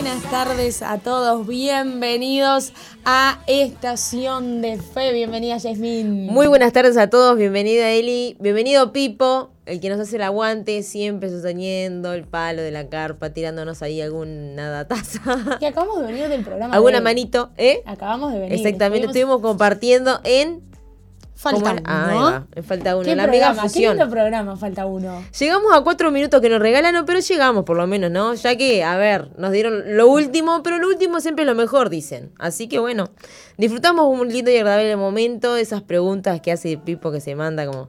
buenas tardes a todos. Bienvenidos a Estación de Fe. Bienvenida, Yasmin. Muy buenas tardes a todos. Bienvenida, Eli. Bienvenido, Pipo, el que nos hace el aguante, siempre sosteniendo el palo de la carpa, tirándonos ahí alguna dataza. Que acabamos de venir del programa. Alguna de- manito, ¿eh? Acabamos de venir. Exactamente. Estuvimos- Estuvimos compartiendo en. Falta ¿cómo uno. Ah, falta uno. ¿Qué La mega programa? ¿Qué fusión. lindo programa? Falta uno. Llegamos a cuatro minutos que nos regalan, no, pero llegamos por lo menos, ¿no? Ya que, a ver, nos dieron lo último, pero lo último siempre es lo mejor, dicen. Así que bueno, disfrutamos un lindo y agradable momento, esas preguntas que hace Pipo que se manda como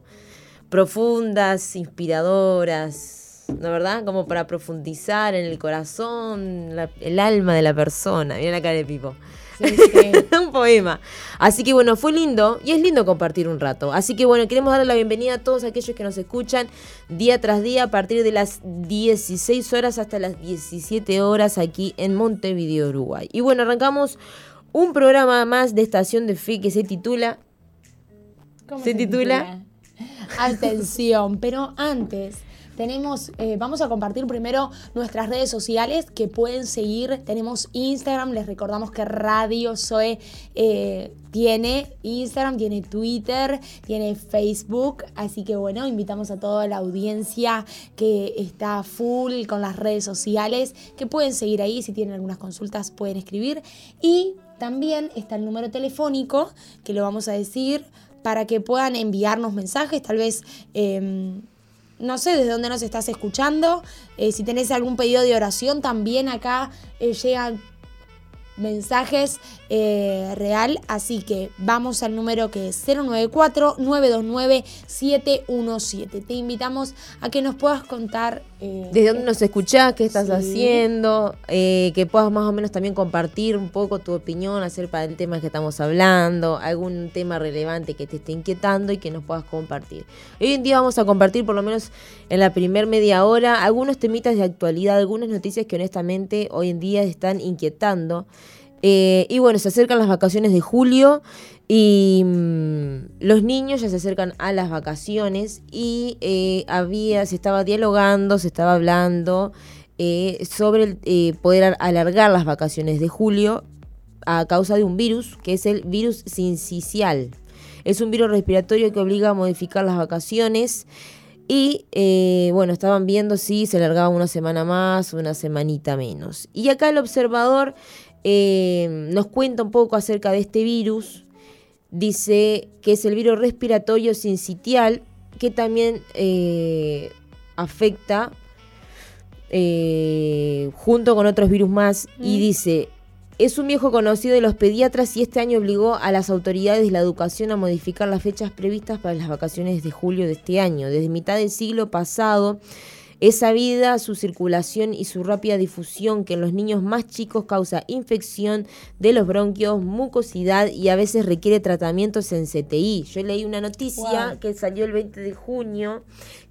profundas, inspiradoras, ¿no verdad? Como para profundizar en el corazón, la- el alma de la persona. Mira la cara de Pipo. Sí, sí. un poema. Así que bueno, fue lindo y es lindo compartir un rato. Así que bueno, queremos darle la bienvenida a todos aquellos que nos escuchan día tras día a partir de las 16 horas hasta las 17 horas aquí en Montevideo, Uruguay. Y bueno, arrancamos un programa más de Estación de Fe que se titula ¿Cómo ¿Se titula? Atención, pero antes tenemos, eh, vamos a compartir primero nuestras redes sociales que pueden seguir. Tenemos Instagram, les recordamos que Radio Zoe eh, tiene Instagram, tiene Twitter, tiene Facebook. Así que bueno, invitamos a toda la audiencia que está full con las redes sociales, que pueden seguir ahí. Si tienen algunas consultas, pueden escribir. Y también está el número telefónico, que lo vamos a decir para que puedan enviarnos mensajes, tal vez, eh, no sé desde dónde nos estás escuchando, eh, si tenés algún pedido de oración, también acá eh, llegan mensajes eh, real, así que vamos al número que es 094-929-717. Te invitamos a que nos puedas contar... eh, desde dónde nos escuchás, qué estás Sí. haciendo, eh, que puedas más o menos también compartir un poco tu opinión acerca del tema que estamos hablando, algún tema relevante que te esté inquietando y que nos puedas compartir. Hoy en día vamos a compartir por lo menos en la primer media hora algunos temitas de actualidad, algunas noticias que honestamente hoy en día están inquietando. Eh, y bueno, se acercan las vacaciones de julio y mm, los niños ya se acercan a las vacaciones y eh, había, se estaba dialogando, se estaba hablando eh, sobre poder alargar las vacaciones de julio a causa de un virus que es el virus sincicial. Es un virus respiratorio que obliga a modificar las vacaciones. Y bueno, estaban viendo si se alargaba una semana más una semanita menos. Y acá el observador eh, nos cuenta un poco acerca de este virus. Dice que es el virus respiratorio sincitial que también eh, afecta eh, junto con otros virus más. Y Mm. dice, es un viejo conocido de los pediatras y este año obligó a las autoridades de la educación a modificar las fechas previstas para las vacaciones de julio de este año. Desde mitad del siglo pasado es sabida su circulación y su rápida difusión que en los niños más chicos causa infección de los bronquios, mucosidad y a veces requiere tratamientos en CTI. Yo leí una noticia Wow. que salió el 20 de junio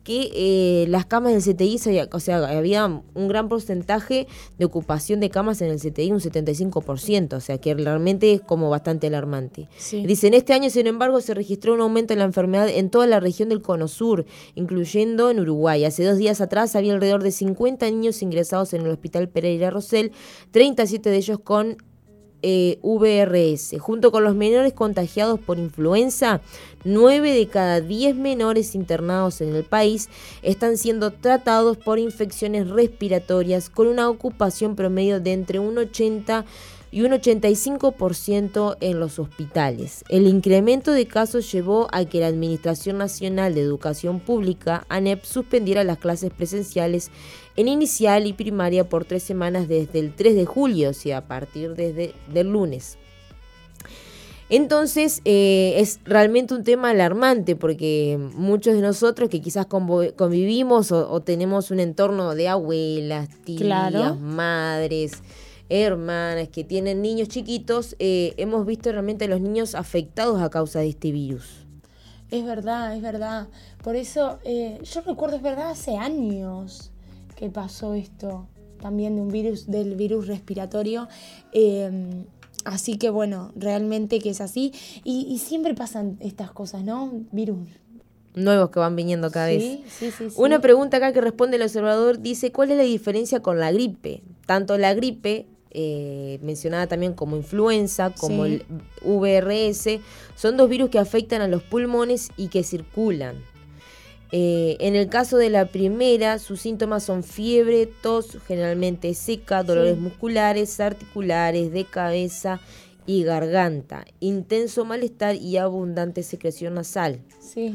que eh, las camas del CTI, se- o sea, había un gran porcentaje de ocupación de camas en el CTI, un 75%, o sea, que realmente es como bastante alarmante. Sí. Dice, en este año, sin embargo, se registró un aumento en la enfermedad en toda la región del Cono Sur, incluyendo en Uruguay. Hace dos días atrás había alrededor de 50 niños ingresados en el Hospital Pereira Rosell, 37 de ellos con eh, VRS. Junto con los menores contagiados por influenza, 9 de cada 10 menores internados en el país están siendo tratados por infecciones respiratorias con una ocupación promedio de entre un 80 y un 85% en los hospitales. El incremento de casos llevó a que la Administración Nacional de Educación Pública, ANEP, suspendiera las clases presenciales en inicial y primaria por tres semanas desde el 3 de julio, o sea, a partir desde del lunes. Entonces eh, es realmente un tema alarmante porque muchos de nosotros que quizás convivimos o, o tenemos un entorno de abuelas, tías, Claro. madres, hermanas que tienen niños chiquitos, eh, hemos visto realmente a los niños afectados a causa de este virus. Es verdad, es verdad. Por eso, eh, yo recuerdo, es verdad, hace años que pasó esto, también de un virus, del virus respiratorio. Eh, así que bueno, realmente que es así. Y, y siempre pasan estas cosas, ¿no? Virus nuevos que van viniendo cada vez. Sí, sí, sí, sí. Una pregunta acá que responde el observador dice, ¿cuál es la diferencia con la gripe? Tanto la gripe, eh, mencionada también como influenza, como el VRS, son dos virus que afectan a los pulmones y que circulan. Eh, en el caso de la primera, sus síntomas son fiebre, tos, generalmente seca, dolores Sí. musculares, articulares, de cabeza y garganta, intenso malestar y abundante secreción nasal Sí.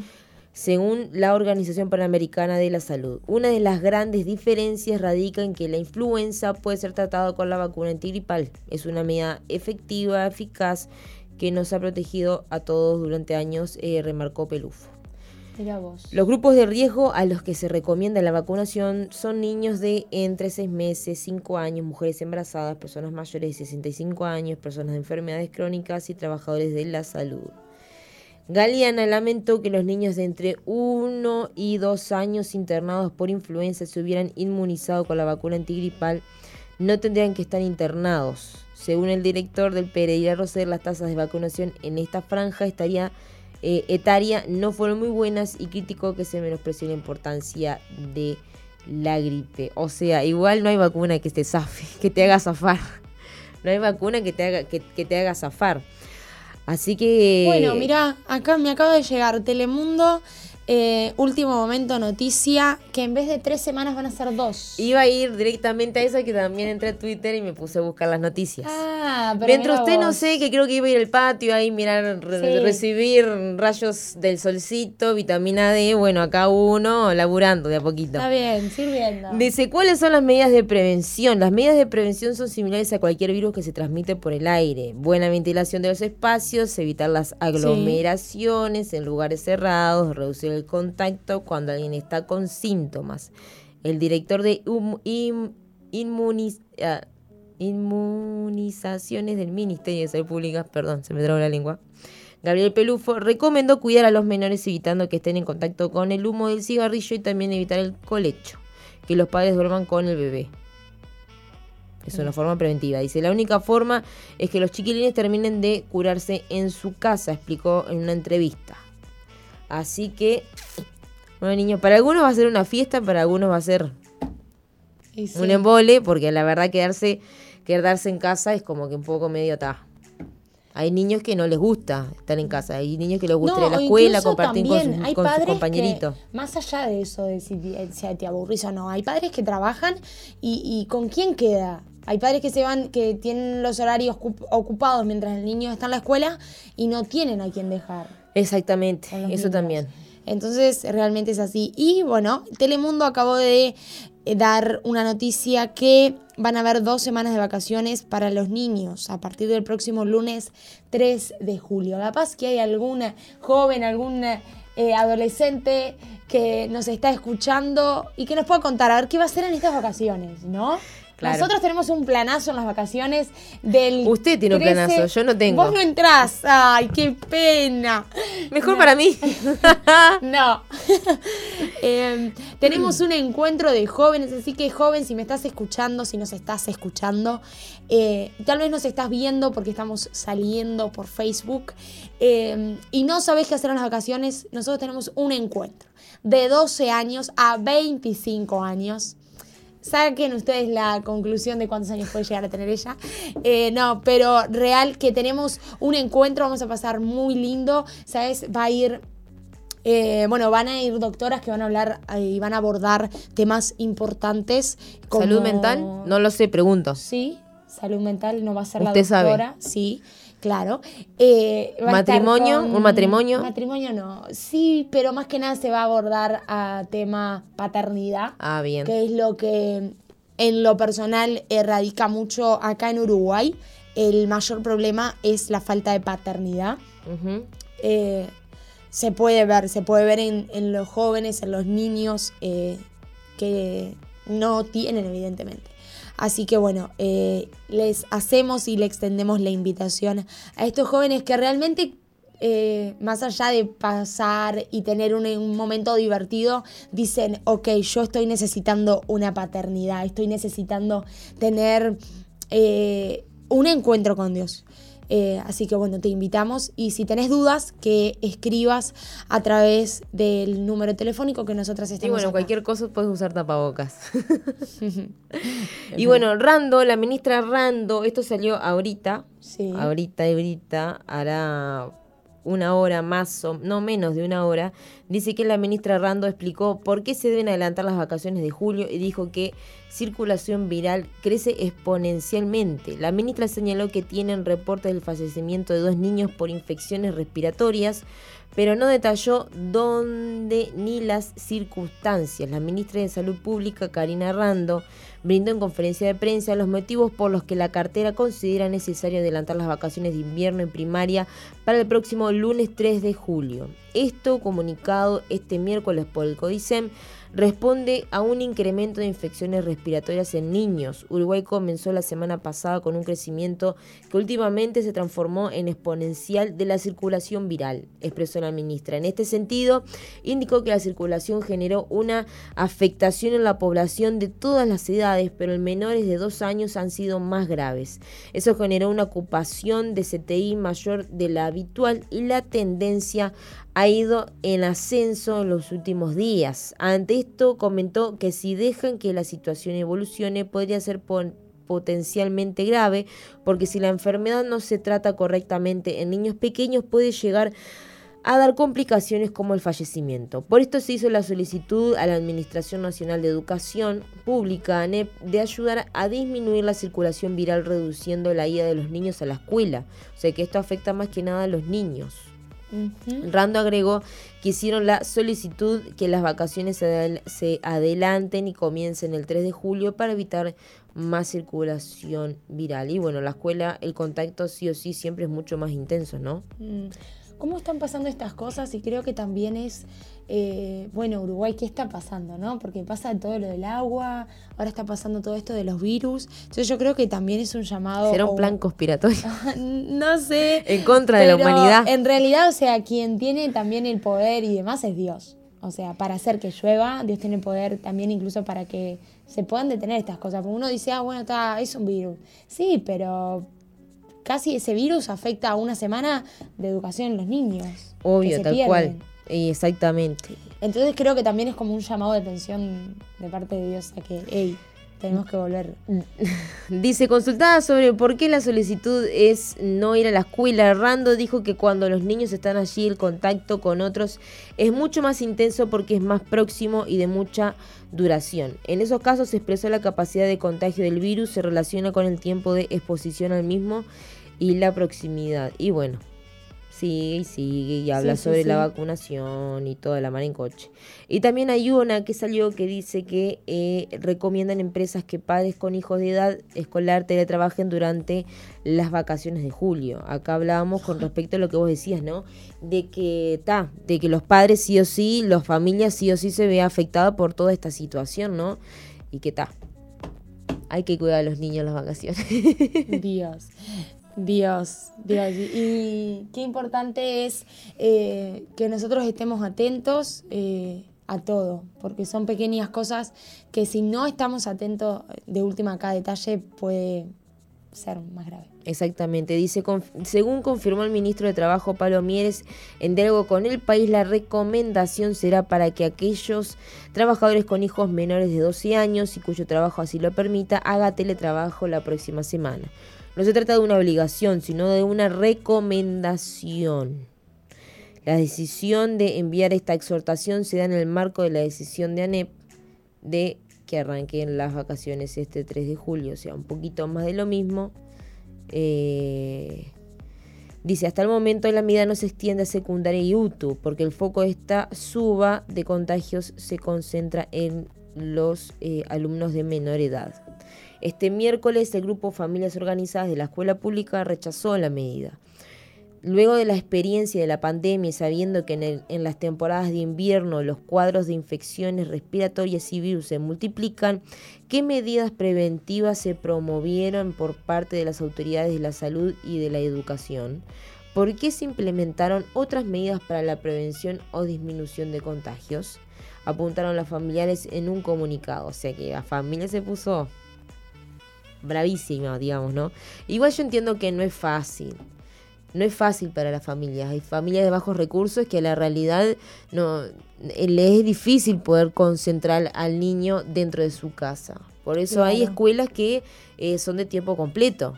según la Organización Panamericana de la Salud. Una de las grandes diferencias radica en que la influenza puede ser tratada con la vacuna antigripal. Es una medida efectiva, eficaz, que nos ha protegido a todos durante años, eh, remarcó Pelufo. Los grupos de riesgo a los que se recomienda la vacunación son niños de entre 6 meses, 5 años, mujeres embarazadas, personas mayores de 65 años, personas de enfermedades crónicas y trabajadores de la salud. Galeana lamentó que los niños de entre 1 y 2 años internados por influenza se hubieran inmunizado con la vacuna antigripal no tendrían que estar internados. Según el director del Pereira Roser, las tasas de vacunación en esta franja estaría eh, etaria no fueron muy buenas y criticó que se menospreció la importancia de la gripe. O sea, igual no hay vacuna que te zafe, que te haga zafar. No hay vacuna que te haga, que, que te haga zafar. Así que. Bueno, mirá, acá me acaba de llegar Telemundo, eh, último momento noticia, que en vez de tres semanas van a ser dos. Iba a ir directamente a eso que también entré a Twitter y me puse a buscar las noticias. Ah, pero Mientras usted no sé, que creo que iba a ir al patio ahí, mirar, re- recibir rayos del solcito, vitamina D, bueno, acá uno laburando de a poquito. Está bien, sirviendo. Dice, ¿cuáles son las medidas de prevención? Las medidas de prevención son similares a cualquier virus que se transmite por el aire. Buena ventilación de los espacios, evitar las aglomeraciones en lugares cerrados, reducir el contacto cuando alguien está con síntomas. El director de ah, inmunizaciones del Ministerio de Salud Pública, perdón, se me trabó la lengua, Gabriel Pelufo recomendó cuidar a los menores evitando que estén en contacto con el humo del cigarrillo y también evitar el colecho, que los padres duerman con el bebé. Es una forma preventiva. Dice, la única forma es que los chiquilines terminen de curarse en su casa, explicó en una entrevista. Así que, bueno, niños, para algunos va a ser una fiesta, para algunos va a ser sí. un embole, porque la verdad quedarse, quedarse en casa es como que un poco medio ta. Hay niños que no les gusta estar en casa, hay niños que les gusta ir a la escuela, compartir con, sus- hay con sus padres compañeritos. que, más allá de eso, de si, te- si te aburrís o no, hay padres que trabajan y, y ¿con quién queda? Hay padres que se van, que tienen los horarios ocup- ocupados mientras el niño está en la escuela y no tienen a quién dejar. Exactamente, eso también. Entonces, realmente es así. Y bueno, Telemundo acabó de eh, dar una noticia que van a haber dos semanas de vacaciones para los niños a partir del próximo lunes 3 de julio. Capaz que hay alguna joven, algún eh, adolescente que nos está escuchando y que nos pueda contar a ver qué va a hacer en estas vacaciones, ¿no? Claro. Nosotros tenemos un planazo en las vacaciones del. Usted tiene un 13. planazo, yo no tengo. Vos no entrás. Ay, qué pena. Mejor para mí. No. Eh, tenemos un encuentro de jóvenes, así que joven, si me estás escuchando, si nos estás escuchando, eh, tal vez nos estás viendo porque estamos saliendo por Facebook eh, y no sabés qué hacer en las vacaciones, nosotros tenemos un encuentro de 12 años a 25 años. Saquen ustedes la conclusión de cuántos años puede llegar a tener ella. Eh, no, pero real que tenemos un encuentro, vamos a pasar muy lindo. ¿Sabes? Va a ir eh, bueno, van a ir doctoras que van a hablar eh, y van a abordar temas importantes. como- ¿Salud mental? No lo sé, pregunto. Sí, salud mental no va a ser Usted la sabe. doctora. Sí, claro. Eh, ¿Matrimonio? con- ¿Un matrimonio? Matrimonio no. Sí, pero más que nada se va a abordar a tema paternidad Ah, bien. que es lo que en lo personal erradica mucho acá en Uruguay. El mayor problema es la falta de paternidad. Eh, se puede ver, se puede ver en, en los jóvenes, en los niños eh, que no tienen, evidentemente. Así que bueno, eh, les hacemos y le extendemos la invitación a estos jóvenes que realmente, eh, más allá de pasar y tener un, momento divertido, dicen, ok, yo estoy necesitando una paternidad, estoy necesitando tener eh, un encuentro con Dios. Eh, así que bueno, te invitamos y si tenés dudas, que escribas a través del número telefónico que nosotras estamos. Y bueno, cualquier cosa puedes usar tapabocas. y bueno, Rando, la ministra Rando, esto salió ahorita. Sí. Ahorita, ahorita, hará una hora más o no menos de una hora, dice que la ministra Rando explicó por qué se deben adelantar las vacaciones de julio y dijo que circulación viral crece exponencialmente. La ministra señaló que tienen reportes del fallecimiento de dos niños por infecciones respiratorias, pero no detalló dónde ni las circunstancias. La ministra de Salud Pública, Karina Rando, brindó en conferencia de prensa los motivos por los que la cartera considera necesario adelantar las vacaciones de invierno en primaria para el próximo lunes 3 de julio. Esto comunicado este miércoles por el CODICEM responde a un incremento de infecciones respiratorias en niños. Uruguay comenzó la semana pasada con un crecimiento que últimamente se transformó en exponencial de la circulación viral, expresó la ministra. En este sentido, indicó que la circulación generó una afectación en la población de todas las edades, pero en menores de dos años han sido más graves. Eso generó una ocupación de CTI mayor de la habitual y la tendencia ha ido en ascenso en los últimos días. Ante esto comentó que si dejan que la situación evolucione podría ser potencialmente grave porque si la enfermedad no se trata correctamente en niños pequeños puede llegar a dar complicaciones como el fallecimiento. Por esto se hizo la solicitud a la Administración Nacional de Educación Pública, ANEP, de ayudar a disminuir la circulación viral reduciendo la ida de los niños a la escuela. O sea que esto afecta más que nada a los niños. Rando agregó que hicieron la solicitud que las vacaciones se adelanten y comiencen el 3 de julio para evitar más circulación viral. Y bueno, la escuela, el contacto sí o sí siempre es mucho más intenso, ¿no? Mm. ¿Cómo están pasando estas cosas? Y creo que también es eh, bueno, Uruguay, ¿qué está pasando? ¿no? Porque pasa todo lo del agua, ahora está pasando todo esto de los virus. Entonces yo creo que también es un llamado... ¿Será un plan conspiratorio? no sé. En contra de la humanidad. En realidad, o sea, quien tiene también el poder y demás es Dios. O sea, para hacer que llueva, Dios tiene poder también incluso para que se puedan detener estas cosas. Porque uno dice, ah, bueno, está, es un virus. Sí, pero casi ese virus afecta a una semana de educación en los niños. Obvio, tal cual. Exactamente. Entonces creo que también es como un llamado de atención de parte de Dios a que, hey, tenemos que volver. Dice, consultada sobre por qué la solicitud es no ir a la escuela, Rando dijo que cuando los niños están allí el contacto con otros es mucho más intenso porque es más próximo y de mucha duración. En esos casos se expresó la capacidad de contagio del virus, se relaciona con el tiempo de exposición al mismo y la proximidad. Y bueno, sigue y sigue y habla sobre la vacunación y toda la mar en coche. Y también hay una que salió que dice que eh, recomiendan empresas que padres con hijos de edad escolar teletrabajen durante las vacaciones de julio. Acá hablábamos con respecto a lo que vos decías, ¿no? De que ta, de que los padres sí o sí, las familias sí o sí se ve afectada por toda esta situación, ¿no? Y que ta. Hay que cuidar a los niños en las vacaciones. Dios. Dios, Dios. Y qué importante es eh, que nosotros estemos atentos eh, a todo, porque son pequeñas cosas que si no estamos atentos de última a cada detalle puede ser más grave. Exactamente, dice, según confirmó el ministro de Trabajo Pablo Mieres en diálogo con el país, la recomendación será para que aquellos trabajadores con hijos menores de 12 años y cuyo trabajo así lo permita, haga teletrabajo la próxima semana. No se trata de una obligación, sino de una recomendación. La decisión de enviar esta exhortación se da en el marco de la decisión de ANEP de que arranquen las vacaciones este 3 de julio, o sea, un poquito más de lo mismo. Eh, dice, hasta el momento la medida no se extiende a secundaria y UTU, porque el foco de esta suba de contagios se concentra en los eh, alumnos de menor edad. Este miércoles el grupo Familias Organizadas de la Escuela Pública rechazó la medida. Luego de la experiencia de la pandemia y sabiendo que en, las temporadas de invierno los cuadros de infecciones respiratorias y virus se multiplican, ¿qué medidas preventivas se promovieron por parte de las autoridades de la salud y de la educación? ¿Por qué se implementaron otras medidas para la prevención o disminución de contagios? Apuntaron los familiares en un comunicado, o sea que la familia se puso bravísima, digamos, ¿no? Igual yo entiendo que no es fácil. no es fácil para las familias. Hay familias de bajos recursos que la realidad no eh, le es difícil poder concentrar al niño dentro de su casa. Por eso hay escuelas que eh, son de tiempo completo,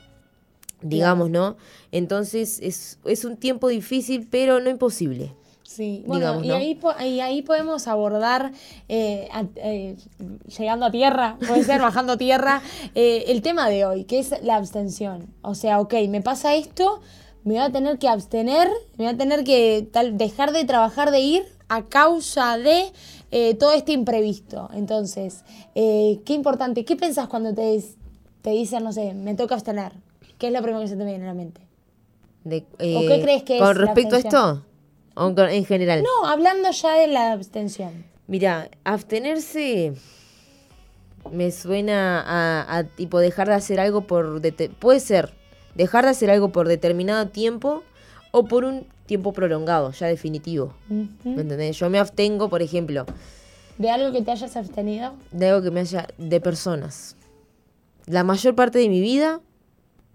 digamos, ¿no? Entonces es, es un tiempo difícil, pero no imposible. Sí, bueno, digamos, y, ahí, po- y ahí podemos abordar, eh, a- eh, llegando a tierra, puede ser bajando a tierra, eh, el tema de hoy, que es la abstención. O sea, ok, me pasa esto, me voy a tener que abstener, me voy a tener que tal, dejar de trabajar, de ir a causa de todo este imprevisto. Entonces, qué importante, ¿qué pensás cuando te, te dicen, no sé, me toca abstener? ¿Qué es lo primero que se te viene a la mente? De, ¿O qué crees que es ¿Con la respecto a abstención? esto? ¿O con- en general? No, hablando ya de la abstención. Mira, abstenerse me suena a, a, tipo dejar de hacer algo por... puede ser dejar de hacer algo por determinado tiempo o por un tiempo prolongado, ya definitivo. ¿Me entendés? Yo me abstengo, por ejemplo, ¿De algo que te hayas abstenido? de algo que me haya... de personas. La mayor parte de mi vida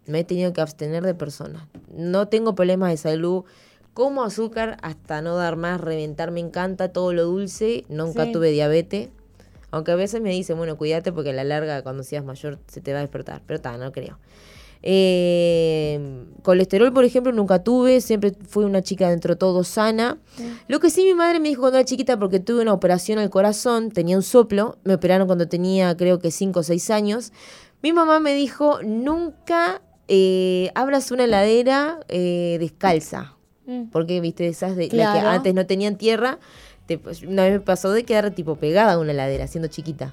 me he tenido que abstener de personas. No tengo problemas de salud. Como azúcar hasta no dar más, reventar, me encanta todo lo dulce. Nunca Sí. tuve diabetes. Aunque a veces me dicen, bueno, cuídate porque a la larga cuando seas mayor se te va a despertar. Pero está, no creo. Eh, colesterol, por ejemplo, nunca tuve. Siempre fui una chica dentro de todo sana. Lo que sí mi madre me dijo cuando era chiquita, porque tuve una operación al corazón, tenía un soplo. Me operaron cuando tenía creo que 5 o 6 años. Mi mamá me dijo, nunca eh, abras una heladera eh, descalza. Mm. Porque, viste, esas de la que Claro. antes no tenían tierra. te- una vez me pasó de quedar tipo pegada a una heladera, siendo chiquita.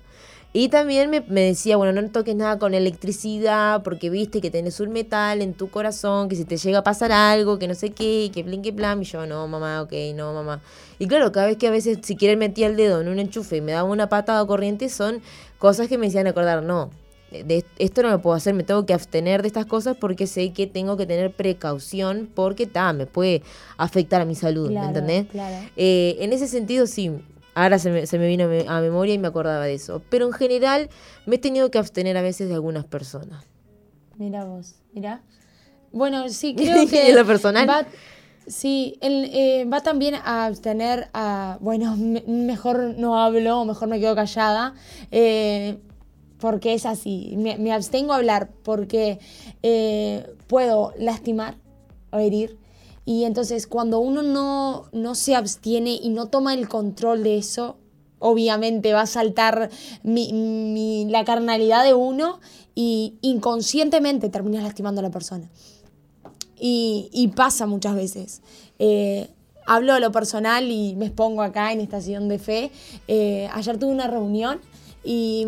Y también me, me decía, bueno, no toques nada con electricidad, porque viste que tenés un metal en tu corazón, que si te llega a pasar algo, que no sé qué, y que blin, que plan. Y yo, no, mamá, ok, no, mamá. Y claro, cada vez que a veces, si quieren metía el dedo en un enchufe y me daba una patada corriente, son cosas que me hacían acordar, no, de esto no lo puedo hacer, me tengo que abstener de estas cosas porque sé que tengo que tener precaución porque ta, me puede afectar a mi salud, Claro, ¿me entendés? claro. Eh, en ese sentido sí, ahora se me, se me vino a, me- a memoria y me acordaba de eso, pero en general me he tenido que abstener a veces de algunas personas. Mira vos, mira. Bueno, sí, creo que. ¿En lo personal? Va, sí, el, eh, va también a abstener a. Bueno, me- mejor no hablo, mejor me quedo callada. eh, porque es así. Me, me abstengo a hablar porque eh, puedo lastimar o herir. Y entonces, cuando uno no, no se abstiene y no toma el control de eso, obviamente va a saltar mi- mi- la carnalidad de uno y inconscientemente terminas lastimando a la persona. Y, y pasa muchas veces. Eh, hablo de lo personal y me expongo acá en Estación de Fe. Eh, ayer tuve una reunión y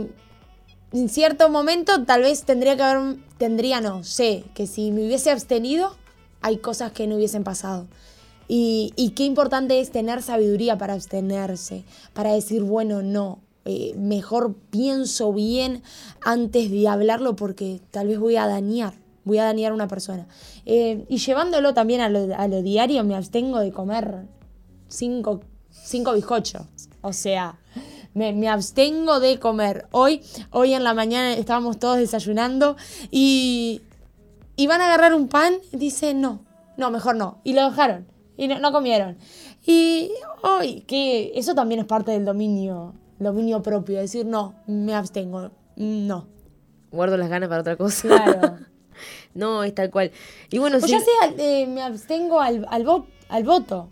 en cierto momento tal vez tendría que haber, tendría no, sé que si me hubiese abstenido hay cosas que no hubiesen pasado. Y, y qué importante es tener sabiduría para abstenerse, para decir, bueno, no, eh, mejor pienso bien antes de hablarlo porque tal vez voy a dañar, voy a dañar a una persona. Eh, y llevándolo también a lo, a lo diario, me abstengo de comer cinco, cinco bizcochos. O sea, me, me abstengo de comer. Hoy, hoy en la mañana estábamos todos desayunando y, y van a agarrar un pan y dicen no, no, mejor no. Y lo dejaron y no, no comieron. Y hoy, que eso también es parte del dominio, dominio propio, decir no, me abstengo, no. Guardo las ganas para otra cosa. Claro. no, es tal cual. Y bueno, O sí- ya sea, eh, me abstengo al, al, vo- al voto,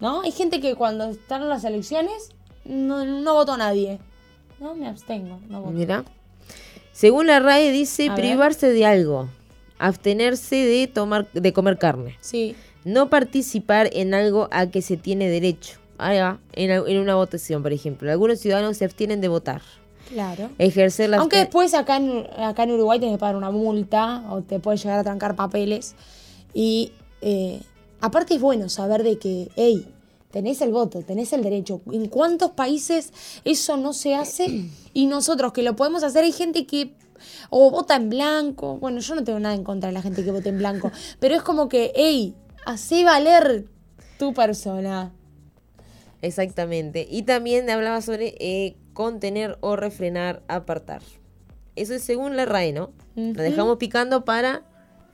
¿no? Hay gente que cuando están en las elecciones no, no votó a nadie. No, me abstengo, no voto. Mira. Según la RAE dice A ver. privarse de algo, abstenerse de tomar de comer carne, Sí, no participar en algo a que se tiene derecho. Ahí va, en, en una votación, por ejemplo. Algunos ciudadanos se abstienen de votar. claro. Ejercer la Aunque abste- después acá en, acá en Uruguay tenés que pagar una multa o te puede llegar a trancar papeles. Y eh, aparte es bueno saber de que, hey, tenés el voto, tenés el derecho. ¿En cuántos países eso no se hace? Y nosotros que lo podemos hacer, hay gente que o vota en blanco. Bueno, yo no tengo nada en contra de la gente que vota en blanco. pero es como que, hey, hacé valer tu persona. Exactamente. Y también hablaba sobre eh, contener o refrenar, apartar. Eso es según la RAE, ¿no? Lo dejamos picando para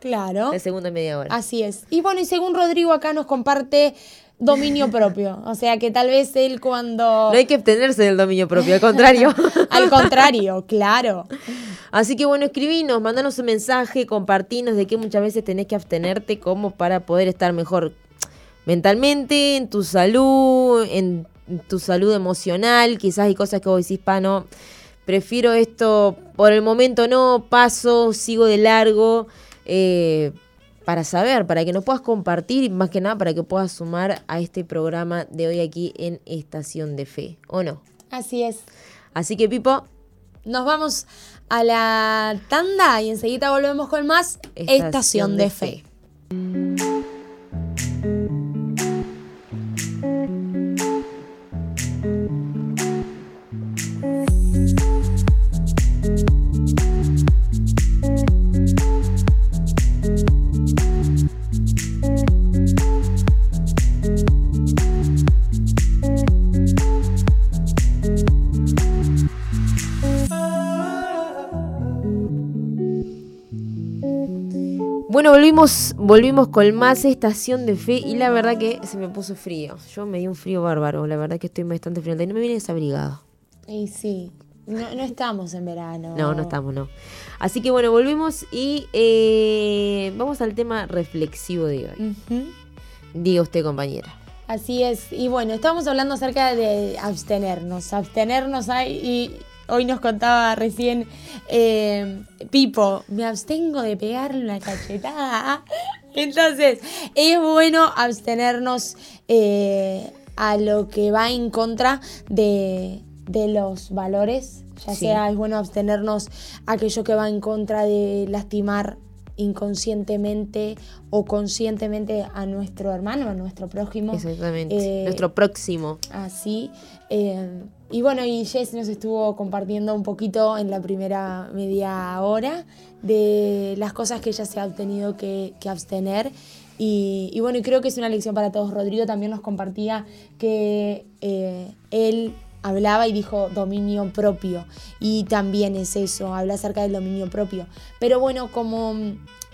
Claro. La segunda media hora. Así es. Y bueno, y según Rodrigo acá nos comparte dominio propio. O sea que tal vez él cuando... No hay que abstenerse del dominio propio, al contrario. al contrario, claro. Así que bueno, escribinos, mandanos un mensaje, compartinos de que muchas veces tenés que abstenerte como para poder estar mejor mentalmente, en tu salud, en tu salud emocional. Quizás hay cosas que vos decís, pa, no, prefiero esto, por el momento no, paso, sigo de largo. Eh, para saber, para que nos puedas compartir y más que nada para que puedas sumar a este programa de hoy aquí en Estación de Fe, ¿o no? Así es. Así que Pipo, nos vamos a la tanda y enseguida volvemos con más Estación, de, Fe. Bueno, volvimos, volvimos con más estación de fe y la verdad que se me puso frío. Yo me di un frío bárbaro, la verdad que estoy bastante frío y no me viene desabrigado. Y sí, no, estamos en verano. No, no estamos, no. Así que bueno, volvimos y eh, vamos al tema reflexivo de hoy. Diga usted, compañera. Así es. Y bueno, estamos hablando acerca de abstenernos. Abstenernos hay, y Hoy nos contaba recién eh, Pipo, me abstengo de pegarle una cachetada. Entonces, es bueno abstenernos eh, a lo que va en contra de, los valores. Ya sea, es bueno abstenernos a aquello que va en contra de lastimar inconscientemente o conscientemente a nuestro hermano, a nuestro prójimo. Exactamente. Eh, nuestro próximo. Así. Eh, y bueno, y Jess nos estuvo compartiendo un poquito en la primera media hora de las cosas que ella se ha tenido que, abstener. Y, bueno, y creo que es una lección para todos. Rodrigo también nos compartía que eh, él hablaba y dijo dominio propio. Y también es eso, habla acerca del dominio propio. Pero bueno, como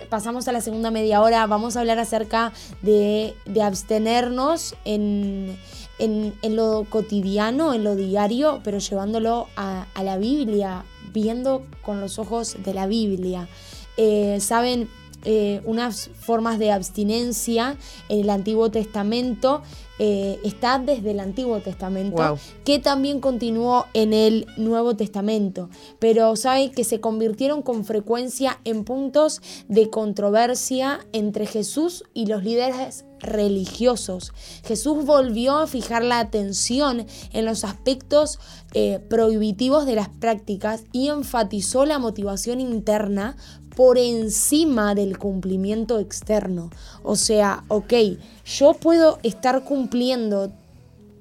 pasamos a la segunda media hora, vamos a hablar acerca de, abstenernos en, lo cotidiano, en lo diario, pero llevándolo a, la Biblia, viendo con los ojos de la Biblia. Eh, Saben, eh, unas formas de abstinencia en el Antiguo Testamento eh, está desde el Antiguo Testamento, que también continuó en el Nuevo Testamento, pero sabe que se convirtieron con frecuencia en puntos de controversia entre Jesús y los líderes religiosos. Jesús volvió a fijar la atención en los aspectos eh, prohibitivos de las prácticas y enfatizó la motivación interna por encima del cumplimiento externo. O sea, ok, yo puedo estar cumpliendo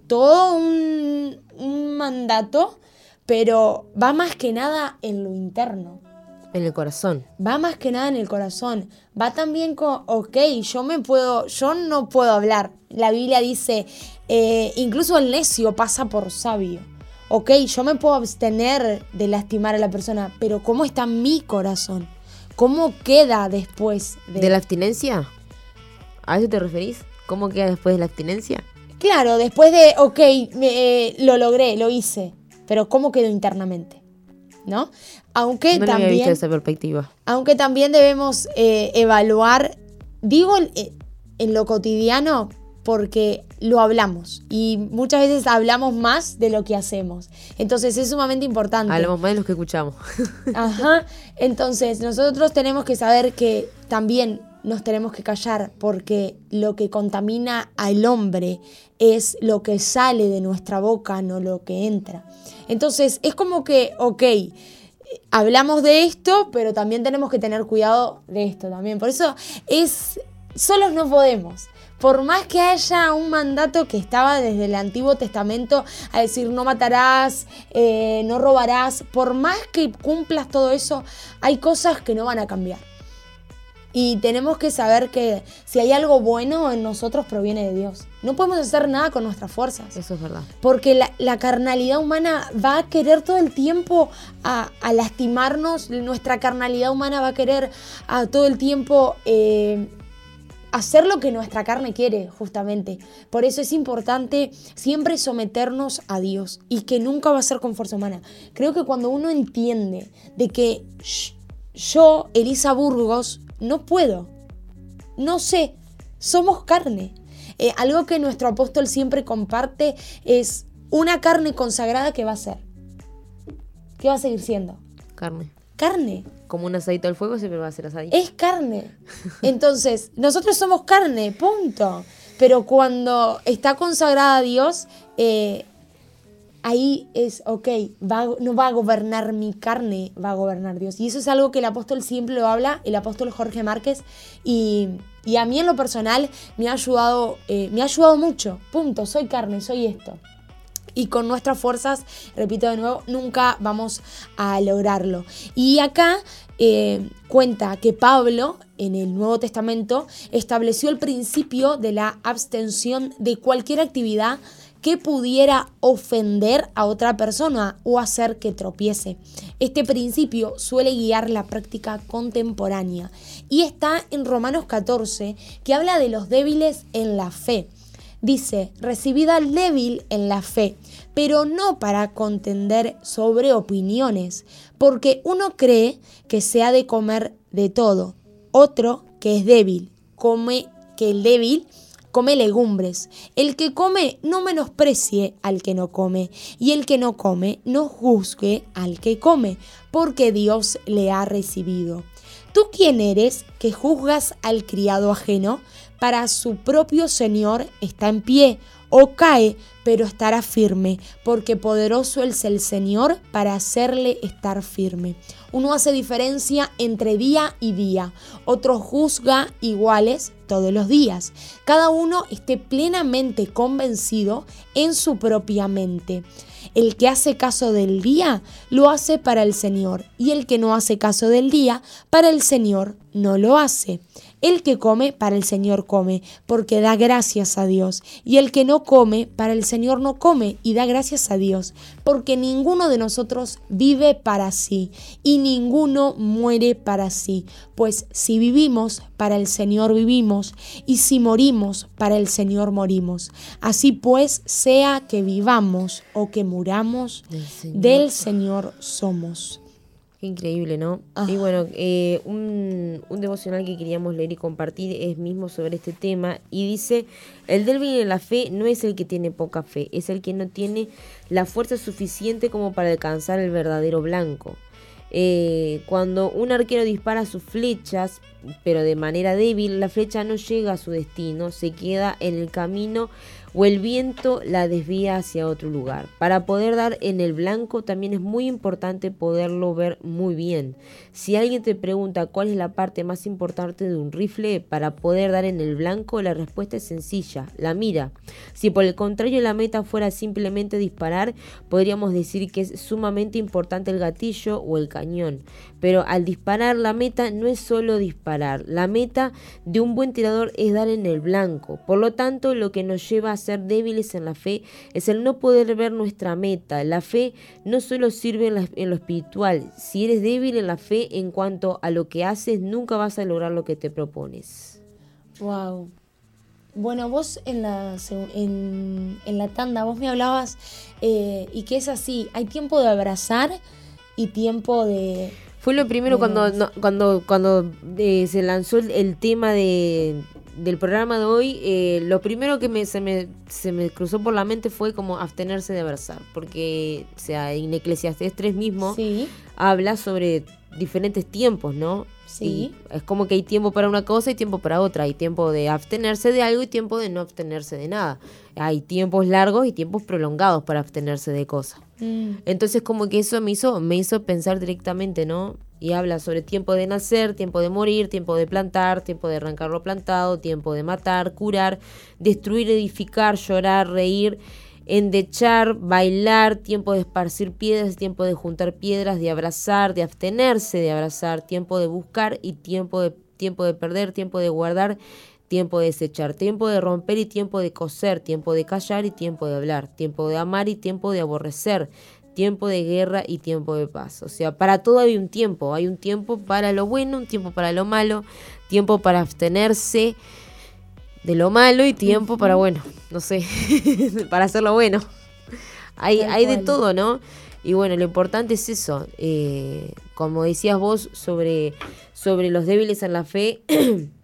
todo un, mandato, pero va más que nada en lo interno. En el corazón. Va más que nada en el corazón. Va también con, ok, yo me puedo, yo no puedo hablar. La Biblia dice, eh, incluso el necio pasa por sabio. Ok, yo me puedo abstener de lastimar a la persona, pero ¿cómo está mi corazón? ¿Cómo queda después de... ¿De la abstinencia? ¿A eso te referís? ¿Cómo queda después de la abstinencia? Claro, después de, ok, eh, lo logré, lo hice, pero ¿cómo quedó internamente? ¿No? Aunque no también... visto esa perspectiva. Aunque también debemos eh, evaluar, digo eh, en lo cotidiano, porque lo hablamos y muchas veces hablamos más de lo que hacemos. Entonces es sumamente importante. Hablamos más de lo que escuchamos. Ajá. Entonces nosotros tenemos que saber que también nos tenemos que callar porque lo que contamina al hombre es lo que sale de nuestra boca, no lo que entra. Entonces es como que, ok, hablamos de esto, pero también tenemos que tener cuidado de esto también. Por eso es, solos no podemos por más que haya un mandato que estaba desde el Antiguo Testamento a decir no matarás, eh, no robarás, por más que cumplas todo eso, hay cosas que no van a cambiar. Y tenemos que saber que si hay algo bueno en nosotros proviene de Dios. No podemos hacer nada con nuestras fuerzas. Eso es verdad. Porque la, carnalidad humana va a querer todo el tiempo a, lastimarnos. Nuestra carnalidad humana va a querer a todo el tiempo eh, hacer lo que nuestra carne quiere, justamente. Por eso es importante siempre someternos a Dios y que nunca va a ser con fuerza humana. Creo que cuando uno entiende de que yo, Elisa Burgos, no puedo, no sé, somos carne. Eh, algo que nuestro apóstol siempre comparte es una carne consagrada que va a ser. ¿Qué va a seguir siendo? Carne. Carne como un aceite al fuego, siempre va a ser aceite. Es carne. Entonces, nosotros somos carne, punto. Pero cuando está consagrada a Dios, eh, ahí es, ok, no va a gobernar mi carne, va a gobernar Dios. Y eso es algo que el apóstol siempre lo habla, el apóstol Jorge Márquez, y, a mí en lo personal me ha ayudado, eh, me ha ayudado mucho, punto, soy carne, soy esto y con nuestras fuerzas, repito de nuevo, nunca vamos a lograrlo. Y acá eh, cuenta que Pablo en el Nuevo Testamento estableció el principio de la abstención de cualquier actividad que pudiera ofender a otra persona o hacer que tropiece. Este principio suele guiar la práctica contemporánea y está en Romanos 14 que habla de los débiles en la fe. Dice, recibida al débil en la fe, pero no para contender sobre opiniones, porque uno cree que se ha de comer de todo, otro que es débil, come que el débil come legumbres. El que come no menosprecie al que no come, y el que no come no juzgue al que come, porque Dios le ha recibido. ¿Tú quién eres que juzgas al criado ajeno? para su propio Señor está en pie o cae, pero estará firme, porque poderoso es el Señor para hacerle estar firme. Uno hace diferencia entre día y día, otro juzga iguales todos los días. Cada uno esté plenamente convencido en su propia mente. El que hace caso del día lo hace para el Señor, y el que no hace caso del día, para el Señor no lo hace. El que come, para el Señor come, porque da gracias a Dios. Y el que no come, para el Señor no come y da gracias a Dios, porque ninguno de nosotros vive para sí y ninguno muere para sí. Pues si vivimos, para el Señor vivimos, y si morimos, para el Señor morimos. Así pues, sea que vivamos o que muramos, del Señor somos. Qué increíble, ¿no? Y bueno, eh, un, devocional que queríamos leer y compartir es mismo sobre este tema y dice, el débil en la fe no es el que tiene poca fe, es el que no tiene la fuerza suficiente como para alcanzar el verdadero blanco. Eh, cuando un arquero dispara sus flechas, pero de manera débil, la flecha no llega a su destino, se queda en el camino o el viento la desvía hacia otro lugar. Para poder dar en el blanco también es muy importante poderlo ver muy bien. Si alguien te pregunta cuál es la parte más importante de un rifle para poder dar en el blanco, la respuesta es sencilla, la mira. Si por el contrario la meta fuera simplemente disparar, podríamos decir que es sumamente importante el gatillo o el cañón. Pero al disparar la meta no es solo disparar, la meta de un buen tirador es dar en el blanco. Por lo tanto, lo que nos lleva a ser débiles en la fe es el no poder ver nuestra meta. La fe no solo sirve en, lo espiritual. Si eres débil en la fe en cuanto a lo que haces, nunca vas a lograr lo que te propones. Wow. Bueno, vos en la, en, la tanda, vos me hablabas eh, y que es así, hay tiempo de abrazar y tiempo de... Fue lo primero cuando, cuando, cuando eh, se lanzó el tema de, del programa de hoy, eh, lo primero que me, se, me, se me cruzó por la mente fue como abstenerse de abrazar, porque o sea, en Eclesiastes 3 mismo habla sobre diferentes tiempos, ¿no? Sí. es como que hay tiempo para una cosa y tiempo para otra. Hay tiempo de abstenerse de algo y tiempo de no abstenerse de nada. Hay tiempos largos y tiempos prolongados para abstenerse de cosas. Mm. Entonces como que eso me hizo, me hizo pensar directamente, ¿no? y habla sobre tiempo de nacer, tiempo de morir, tiempo de plantar, tiempo de arrancar lo plantado, tiempo de matar, curar, destruir, edificar, llorar, reír, endechar, bailar, tiempo de esparcir piedras, tiempo de juntar piedras, de abrazar, de abstenerse de abrazar, tiempo de buscar y tiempo de tiempo de perder, tiempo de guardar, tiempo de desechar, tiempo de romper y tiempo de coser, tiempo de callar y tiempo de hablar, tiempo de amar y tiempo de aborrecer, tiempo de guerra y tiempo de paz. O sea, para todo hay un tiempo, hay un tiempo para lo bueno, un tiempo para lo malo, tiempo para abstenerse de lo malo y tiempo para, bueno, no sé, para hacer lo bueno. Hay, hay de todo, ¿no? Y bueno, lo importante es eso, eh, como decías vos sobre, sobre los débiles en la fe,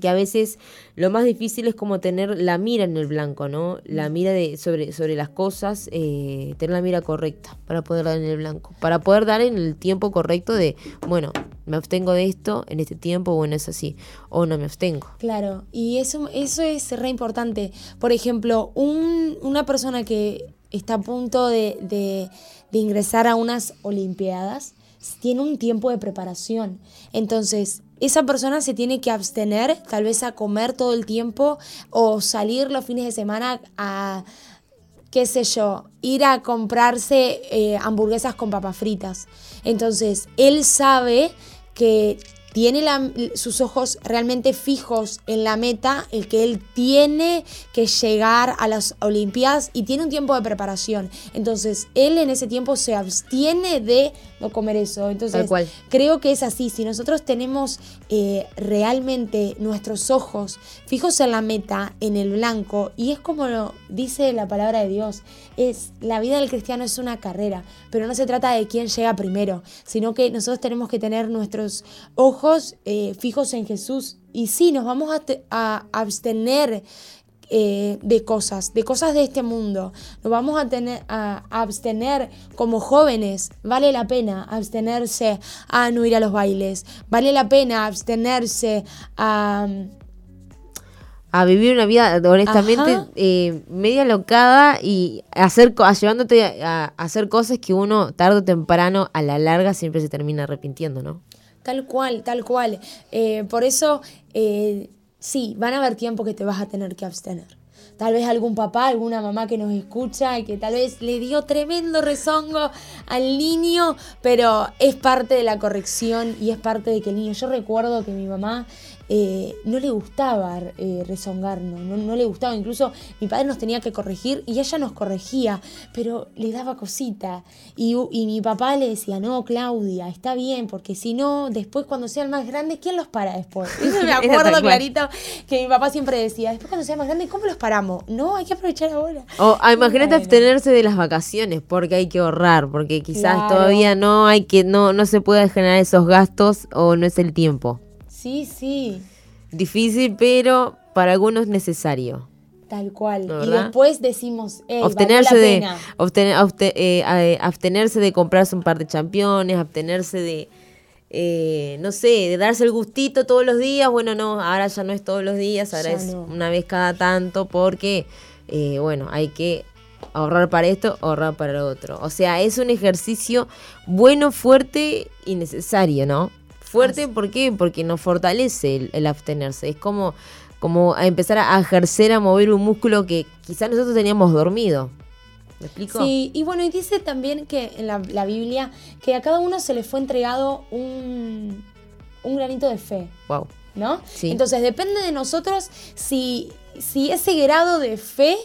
que a veces lo más difícil es como tener la mira en el blanco, ¿no? La mira de, sobre, sobre las cosas, eh, tener la mira correcta para poder dar en el blanco, para poder dar en el tiempo correcto de, bueno, me abstengo de esto en este tiempo, bueno, es así, o no me abstengo. Claro, y eso, eso es re importante. Por ejemplo, un, una persona que está a punto de, de, ingresar a unas Olimpiadas, tiene un tiempo de preparación. Entonces, esa persona se tiene que abstener, tal vez a comer todo el tiempo o salir los fines de semana a, qué sé yo, ir a comprarse eh, hamburguesas con papas fritas. Entonces, él sabe que tiene sus ojos realmente fijos en la meta, el que él tiene que llegar a las Olimpiadas y tiene un tiempo de preparación. Entonces, él en ese tiempo se abstiene de no comer eso. Entonces, creo que es así. Si nosotros tenemos eh, realmente nuestros ojos fijos en la meta, en el blanco, y es como lo dice la palabra de Dios, es la vida del cristiano es una carrera, pero no se trata de quién llega primero, sino que nosotros tenemos que tener nuestros ojos eh, fijos en Jesús. Y sí, nos vamos a, abstener eh, de cosas, de cosas de este mundo. Nos vamos a, tener, a, abstener como jóvenes. Vale la pena abstenerse a no ir a los bailes. Vale la pena abstenerse a... A vivir una vida honestamente eh, media locada y hacer, llevándote a, a hacer cosas que uno tarde o temprano a la larga siempre se termina arrepintiendo, ¿no? Tal cual, tal cual. Eh, por eso, eh, sí, van a haber tiempo que te vas a tener que abstener. Tal vez algún papá, alguna mamá que nos escucha y que tal vez le dio tremendo rezongo al niño, pero es parte de la corrección y es parte de que el niño. Yo recuerdo que mi mamá eh, no le gustaba eh, rezongarnos, no, le gustaba, incluso mi padre nos tenía que corregir y ella nos corregía, pero le daba cosita. Y, mi papá le decía, no, Claudia, está bien, porque si no, después cuando sean más grandes, ¿quién los para después? me acuerdo clarito que mi papá siempre decía, después cuando sean más grandes, ¿cómo los paramos? No, hay que aprovechar ahora. O ah, imagínate abstenerse de las vacaciones, porque hay que ahorrar, porque quizás todavía no hay que, no, no se puede generar esos gastos o no es el tiempo. Sí, sí. Difícil, pero para algunos necesario. Tal cual. Y después decimos, eh, abstenerse de eh, eh, abstenerse de comprarse un par de championes, abstenerse de eh, no sé, de darse el gustito todos los días. Bueno, no, ahora ya no es todos los días, ahora es una vez cada tanto, porque bueno, hay que ahorrar para esto, ahorrar para lo otro. O sea, es un ejercicio bueno, fuerte y necesario, ¿no? Fuerte, ¿por qué? Porque nos fortalece el, abstenerse. Es como, como empezar a ejercer, a mover un músculo que quizás nosotros teníamos dormido. ¿Me explico? Sí, y bueno, y dice también que en la, Biblia que a cada uno se le fue entregado un, un granito de fe. Wow. ¿No? Sí. Entonces depende de nosotros si, si ese grado de fe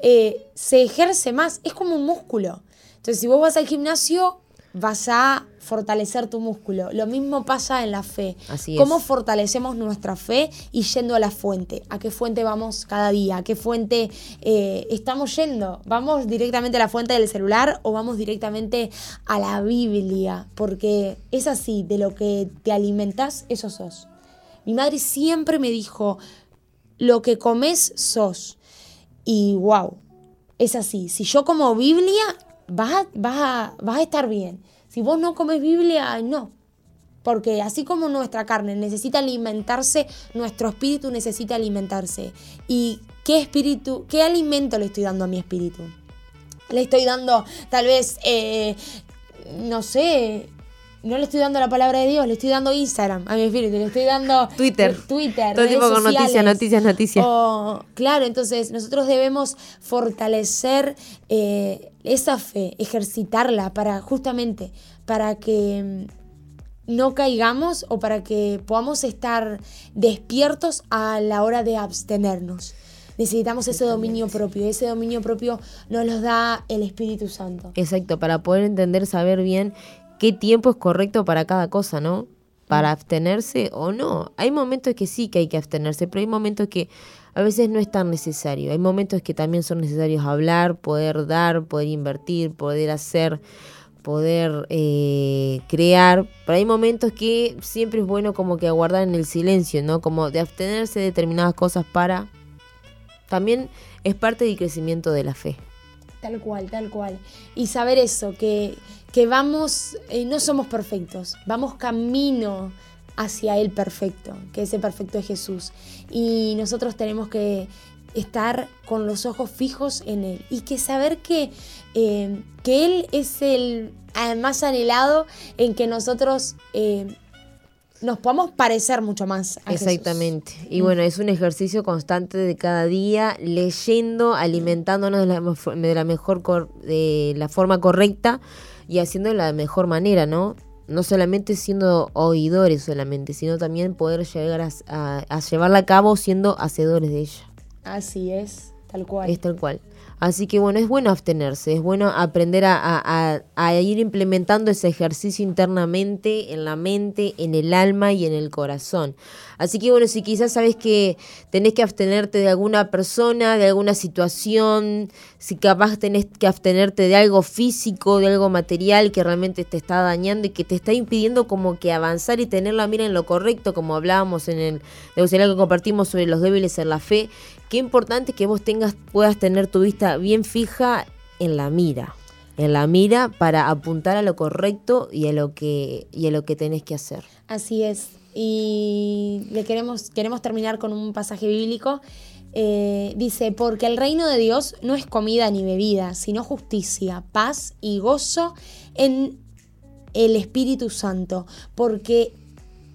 eh, se ejerce más. Es como un músculo. Entonces, si vos vas al gimnasio, vas a fortalecer tu músculo. Lo mismo pasa en la fe. Así ¿Cómo fortalecemos nuestra fe y yendo a la fuente? ¿A qué fuente vamos cada día? ¿A qué fuente eh, estamos yendo? ¿Vamos directamente a la fuente del celular o vamos directamente a la Biblia? Porque es así, de lo que te alimentas, eso sos. Mi madre siempre me dijo, lo que comes sos. Y wow, es así. Si yo como Biblia, vas a, a, estar bien. Si vos no comes Biblia, no. Porque así como nuestra carne necesita alimentarse, nuestro espíritu necesita alimentarse. ¿Y qué espíritu, qué alimento le estoy dando a mi espíritu? Le estoy dando tal vez, eh, no sé, no le estoy dando la palabra de Dios, le estoy dando Instagram a mi espíritu, le estoy dando Twitter. Twitter. Todo tipo con noticias, noticias, noticias. claro, entonces nosotros debemos fortalecer eh, esa fe, ejercitarla para justamente, para que no caigamos o para que podamos estar despiertos a la hora de abstenernos. Necesitamos ese dominio propio. Ese dominio propio nos lo da el Espíritu Santo. Exacto, para poder entender, saber bien qué tiempo es correcto para cada cosa, ¿no? Para abstenerse o no. Hay momentos que sí que hay que abstenerse, pero hay momentos que a veces no es tan necesario. Hay momentos que también son necesarios hablar, poder dar, poder invertir, poder hacer, poder eh, crear. Pero hay momentos que siempre es bueno como que aguardar en el silencio, ¿no? Como de abstenerse de determinadas cosas para... También es parte del crecimiento de la fe. Tal cual, tal cual. Y saber eso, que, que vamos, eh, no somos perfectos, vamos camino hacia el perfecto, que ese perfecto es Jesús. Y nosotros tenemos que estar con los ojos fijos en Él y que saber que, eh, que Él es el más anhelado en que nosotros eh, nos podamos parecer mucho más a Exactamente. Y bueno, es un ejercicio constante de cada día, leyendo, alimentándonos de la, de la mejor de la forma correcta y haciendo de la mejor manera, ¿no? no solamente siendo oidores solamente, sino también poder llegar a, llevarla a cabo siendo hacedores de ella. Así es, Es tal cual. Así que bueno, es bueno abstenerse, es bueno aprender a, ir implementando ese ejercicio internamente, en la mente, en el alma y en el corazón. Así que bueno, si quizás sabes que tenés que abstenerte de alguna persona, de alguna situación, si capaz tenés que abstenerte de algo físico, de algo material que realmente te está dañando y que te está impidiendo como que avanzar y tener la mira en lo correcto, como hablábamos en el devocional que compartimos sobre los débiles en la fe, qué importante que vos tengas, puedas tener tu vista bien fija en la mira. En la mira para apuntar a lo correcto y a lo que, y a lo que tenés que hacer. Así es. Y le queremos, queremos terminar con un pasaje bíblico. Eh, dice, porque el reino de Dios no es comida ni bebida, sino justicia, paz y gozo en el Espíritu Santo, porque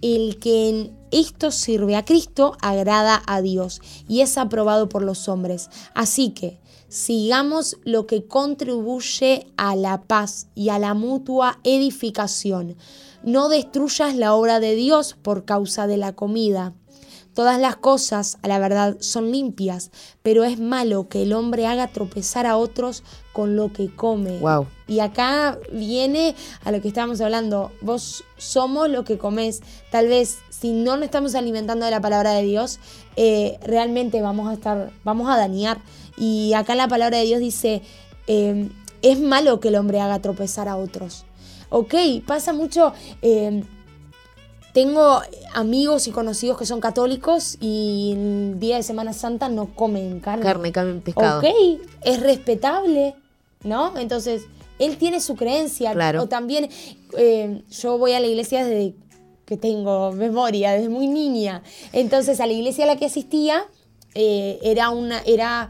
el que en esto sirve a Cristo agrada a Dios y es aprobado por los hombres. Así que sigamos lo que contribuye a la paz y a la mutua edificación. No destruyas la obra de Dios por causa de la comida. Todas las cosas, a la verdad, son limpias, pero es malo que el hombre haga tropezar a otros con lo que come. Wow. Y acá viene a lo que estábamos hablando. Vos somos lo que comes. Tal vez si no nos estamos alimentando de la palabra de Dios, eh, realmente vamos a estar, vamos a dañar. Y acá la palabra de Dios dice, eh, es malo que el hombre haga tropezar a otros. Ok, pasa mucho. Eh, tengo amigos y conocidos que son católicos y el día de Semana Santa no comen carne. Carne, comen pescado. Ok, es respetable, ¿no? Entonces, él tiene su creencia. Claro. O también, eh, yo voy a la iglesia desde que tengo memoria, desde muy niña. Entonces, a la iglesia a la que asistía eh, era una... Era,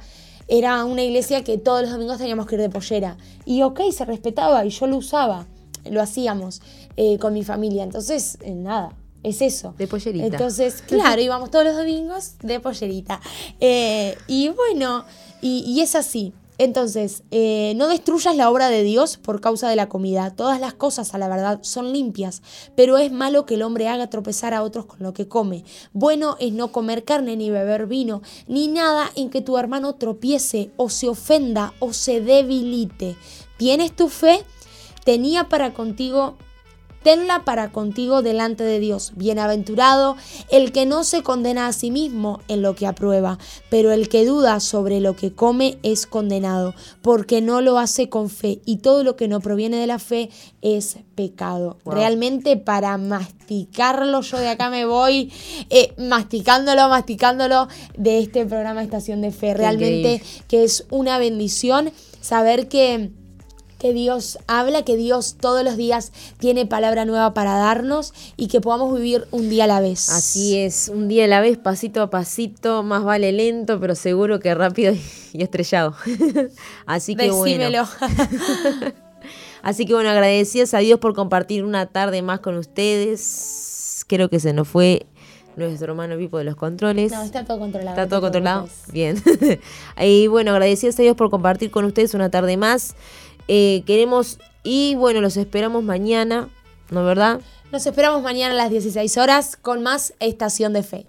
era una iglesia que todos los domingos teníamos que ir de pollera. Y ok, se respetaba y yo lo usaba, lo hacíamos. Eh, con mi familia. Entonces, eh, nada, es eso. De pollerita. Entonces, claro, íbamos todos los domingos de pollerita. Eh, y bueno, y, es así. Entonces, no destruyas la obra de Dios por causa de la comida. Todas las cosas, a la verdad, son limpias, pero es malo que el hombre haga tropezar a otros con lo que come. Bueno es no comer carne, ni beber vino, ni nada en que tu hermano tropiece o se ofenda o se debilite. ¿Tienes tu fe? Tenía para contigo tenla para contigo delante de Dios. Bienaventurado el que no se condena a sí mismo en lo que aprueba, pero el que duda sobre lo que come es condenado, porque no lo hace con fe, y todo lo que no proviene de la fe es pecado. Realmente para masticarlo, yo de acá me voy eh, masticándolo, masticándolo de este programa Estación de Fe. Realmente que es una bendición saber que que Dios habla, que Dios todos los días tiene palabra nueva para darnos y que podamos vivir un día a la vez. Así es, un día a la vez, pasito a pasito, más vale lento, pero seguro que rápido y estrellado. Así que Decímelo. bueno. Así que bueno, agradecidos a Dios por compartir una tarde más con ustedes. Creo que se nos fue nuestro hermano Pipo de los controles. No, está todo controlado. Está todo controlado. Bien. y bueno, agradecidos a Dios por compartir con ustedes una tarde más. Eh, queremos, y bueno, los esperamos mañana, ¿no verdad? Nos esperamos mañana a las 16 horas con más Estación de Fe.